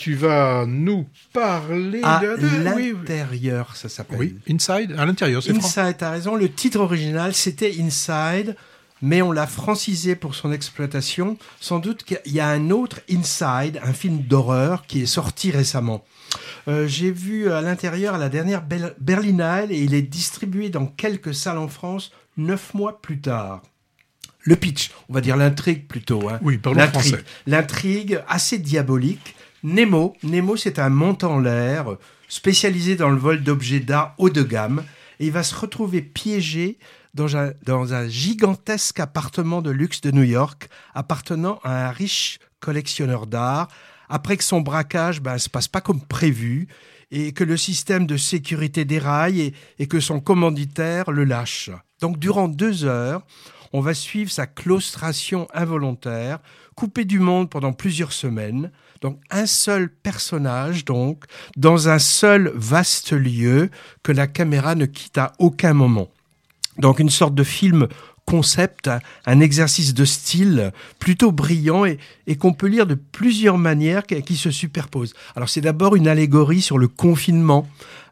tu vas nous parler à de... l'intérieur, ça s'appelle. Oui, Inside, à l'intérieur, c'est Inside, t'as raison. Le titre original, c'était Inside, mais on l'a francisé pour son exploitation. Sans doute qu'il y a un autre Inside, un film d'horreur qui est sorti récemment. Euh, j'ai vu à l'intérieur la dernière Berlinale et il est distribué dans quelques salles en France neuf mois plus tard le pitch, on va dire l'intrigue plutôt. Hein. Oui, parlons français. L'intrigue assez diabolique Nemo, Nemo c'est un montant en l'air spécialisé dans le vol d'objets d'art haut de gamme. Et il va se retrouver piégé dans un, dans un gigantesque appartement de luxe de New York appartenant à un riche collectionneur d'art. Après que son braquage ben, se passe pas comme prévu et que le système de sécurité déraille et que son commanditaire le lâche. Donc durant deux heures, on va suivre sa claustration involontaire, coupé du monde pendant plusieurs semaines, donc un seul personnage, donc, dans un seul vaste lieu que la caméra ne quitte à aucun moment. Donc une sorte de film concept, un exercice de style plutôt brillant et, qu'on peut lire de plusieurs manières qui, se superposent. Alors c'est d'abord une allégorie sur le confinement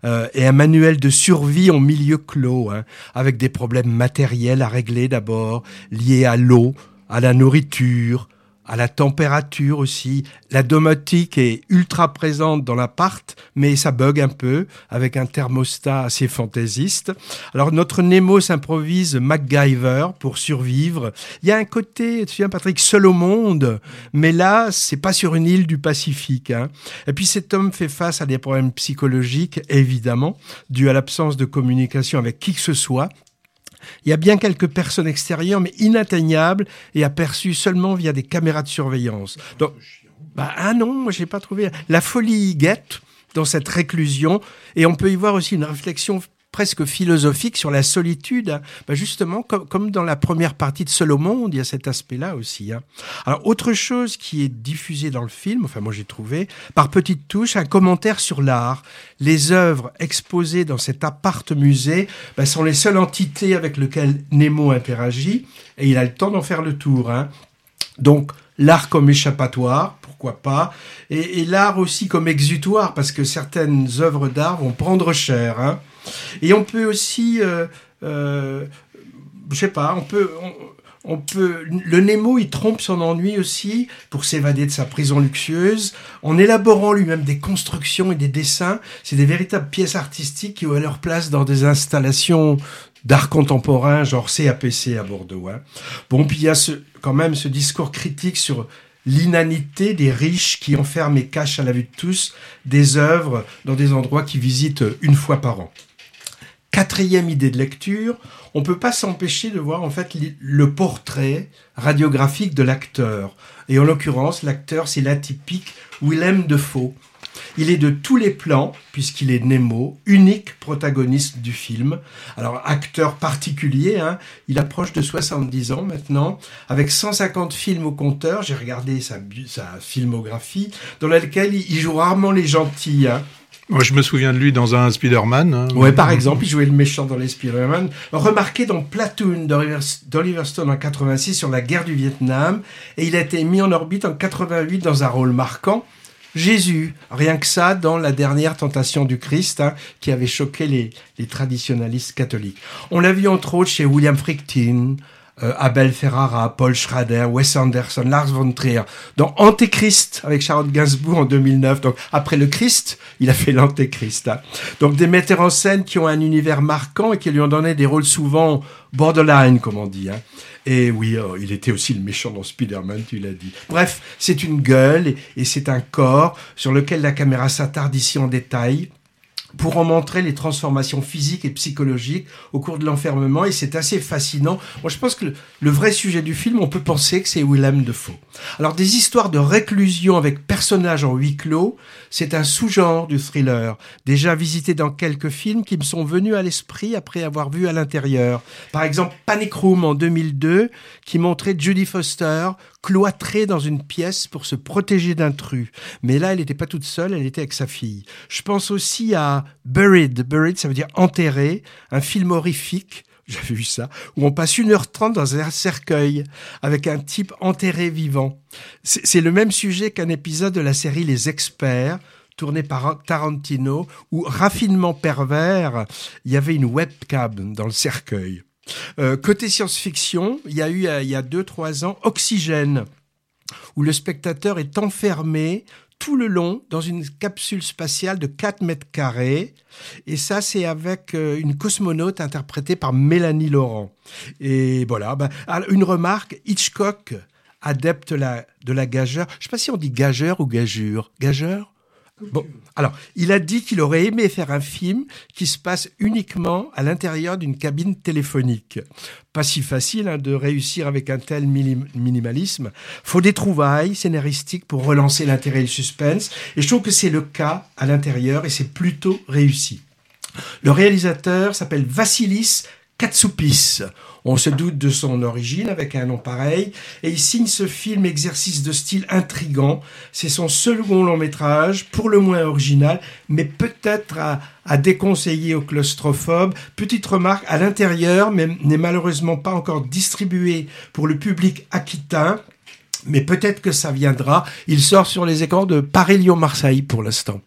euh, et un manuel de survie en milieu clos, hein, avec des problèmes matériels à régler d'abord, liés à l'eau, à la nourriture, à la température aussi. La domotique est ultra présente dans l'appart, mais ça bug un peu avec un thermostat assez fantaisiste. Alors notre Nemo s'improvise MacGyver pour survivre. Il y a un côté, tu viens Patrick, seul au monde, mais là c'est pas sur une île du Pacifique. Hein. Et puis cet homme fait face à des problèmes psychologiques, évidemment, dus à l'absence de communication avec qui que ce soit, il y a bien quelques personnes extérieures, mais inatteignables et aperçues seulement via des caméras de surveillance. Donc, bah, ah non, moi j'ai pas trouvé. La folie guette dans cette réclusion, et on peut y voir aussi une réflexion presque philosophique sur la solitude. Bah, justement, comme, dans la première partie de Seul au monde, il y a cet aspect-là aussi. Hein. Alors, autre chose qui est diffusée dans le film, enfin moi j'ai trouvé, par petites touches, un commentaire sur l'art. Les œuvres exposées dans cet appart-musée bah, sont les seules entités avec lesquelles Nemo interagit, et il a le temps d'en faire le tour. Hein. Donc, l'art comme échappatoire, pourquoi pas, et, l'art aussi comme exutoire, parce que certaines œuvres d'art vont prendre cher. Hein. Et on peut aussi, euh, euh, je sais pas, on peut, on, peut, le Nemo, il trompe son ennui aussi pour s'évader de sa prison luxueuse, en élaborant lui-même des constructions et des dessins. C'est des véritables pièces artistiques qui ont leur place dans des installations d'art contemporain, genre CAPC à Bordeaux. Hein. Bon, puis il y a ce, quand même ce discours critique sur l'inanité des riches qui enferment et cachent à la vue de tous des œuvres dans des endroits qu'ils visitent une fois par an. Quatrième idée de lecture, on peut pas s'empêcher de voir en fait le portrait radiographique de l'acteur. Et en l'occurrence, l'acteur, c'est l'atypique Willem Defoe. Il est de tous les plans, puisqu'il est Nemo, unique protagoniste du film. Alors, acteur particulier, hein, il approche de 70 ans maintenant, avec 150 films au compteur. J'ai regardé sa, sa filmographie, dans laquelle il joue rarement les gentils. Hein. Moi, je me souviens de lui dans un Spider-Man. Hein. Ouais, par exemple, il jouait le méchant dans les Spider-Man. Remarqué dans Platoon d'Oliver Stone en 86 sur la guerre du Vietnam, et il a été mis en orbite en 88 dans un rôle marquant. Jésus, rien que ça, dans la dernière tentation du Christ, hein, qui avait choqué les, les traditionalistes catholiques. On l'a vu entre autres chez William Fricktin, euh, Abel Ferrara, Paul Schrader, Wes Anderson, Lars von Trier, dans Antéchrist avec Charlotte Gainsbourg en 2009. Donc après le Christ, il a fait l'Antéchrist. Hein. Donc des metteurs en scène qui ont un univers marquant et qui lui ont donné des rôles souvent borderline, comme on dit. Hein. Et oui, oh, il était aussi le méchant dans Spider-Man, tu l'as dit. Bref, c'est une gueule et c'est un corps sur lequel la caméra s'attarde ici en détail pour en montrer les transformations physiques et psychologiques au cours de l'enfermement et c'est assez fascinant. Moi, je pense que le, vrai sujet du film, on peut penser que c'est Willem Dafoe. Alors, des histoires de réclusion avec personnages en huis clos, c'est un sous-genre du thriller, déjà visité dans quelques films qui me sont venus à l'esprit après avoir vu à l'intérieur. Par exemple, Panic Room en 2002, qui montrait Judy Foster cloîtrée dans une pièce pour se protéger d'intrus. Mais là, elle n'était pas toute seule, elle était avec sa fille. Je pense aussi à Buried. Buried, ça veut dire enterré, un film horrifique j'avais vu ça, où on passe 1h30 dans un cercueil avec un type enterré vivant. C'est le même sujet qu'un épisode de la série Les Experts, tourné par Tarantino, où, raffinement pervers, il y avait une webcam dans le cercueil. Euh, côté science-fiction, il y a eu, il y a 2-3 ans, Oxygène, où le spectateur est enfermé tout le long dans une capsule spatiale de 4 mètres carrés. Et ça, c'est avec euh, une cosmonaute interprétée par Mélanie Laurent. Et voilà, ben, une remarque, Hitchcock, adepte la, de la gageur. Je ne sais pas si on dit gageur ou gageur. Gageur? Bon, alors, il a dit qu'il aurait aimé faire un film qui se passe uniquement à l'intérieur d'une cabine téléphonique. Pas si facile hein, de réussir avec un tel minimalisme. Faut des trouvailles scénaristiques pour relancer l'intérêt et le suspense. Et je trouve que c'est le cas à l'intérieur et c'est plutôt réussi. Le réalisateur s'appelle Vassilis Katsoupis. On se doute de son origine avec un nom pareil, et il signe ce film exercice de style intrigant. C'est son second long métrage, pour le moins original, mais peut-être à, à, déconseiller aux claustrophobes. Petite remarque, à l'intérieur, mais n'est malheureusement pas encore distribué pour le public aquitain, mais peut-être que ça viendra. Il sort sur les écrans de Paris-Lyon-Marseille pour l'instant.